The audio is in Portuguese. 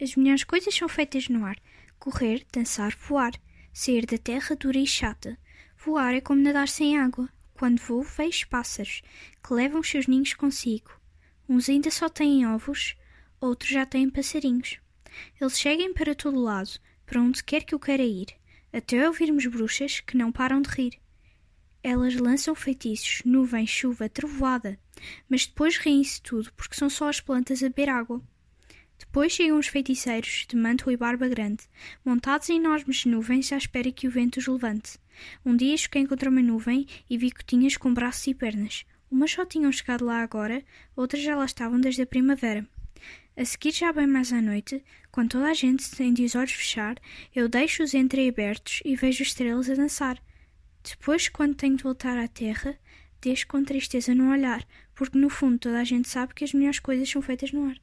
As melhores coisas são feitas no ar: correr, dançar, voar, sair da terra dura e chata. Voar é como nadar sem água. Quando voo, vejo pássaros que levam os seus ninhos consigo. Uns ainda só têm ovos, outros já têm passarinhos. Eles seguem para todo lado, para onde quer que eu queira ir, até ouvirmos bruxas que não param de rir. Elas lançam feitiços, nuvem, chuva, trovoada, mas depois riem-se tudo porque são só as plantas a beber água. Depois chegam os feiticeiros, de manto e barba grande, montados em enormes nuvens à espera que o vento os levante. Um dia choquei contra uma nuvem e vi gotinhas com braços e pernas. Umas só tinham chegado lá agora, outras já lá estavam desde a primavera. A seguir, já bem mais à noite, quando toda a gente tem de os olhos fechar, eu deixo-os entreabertos e vejo estrelas a dançar. Depois, quando tenho de voltar à terra, deixo com tristeza no olhar, porque no fundo toda a gente sabe que as melhores coisas são feitas no ar.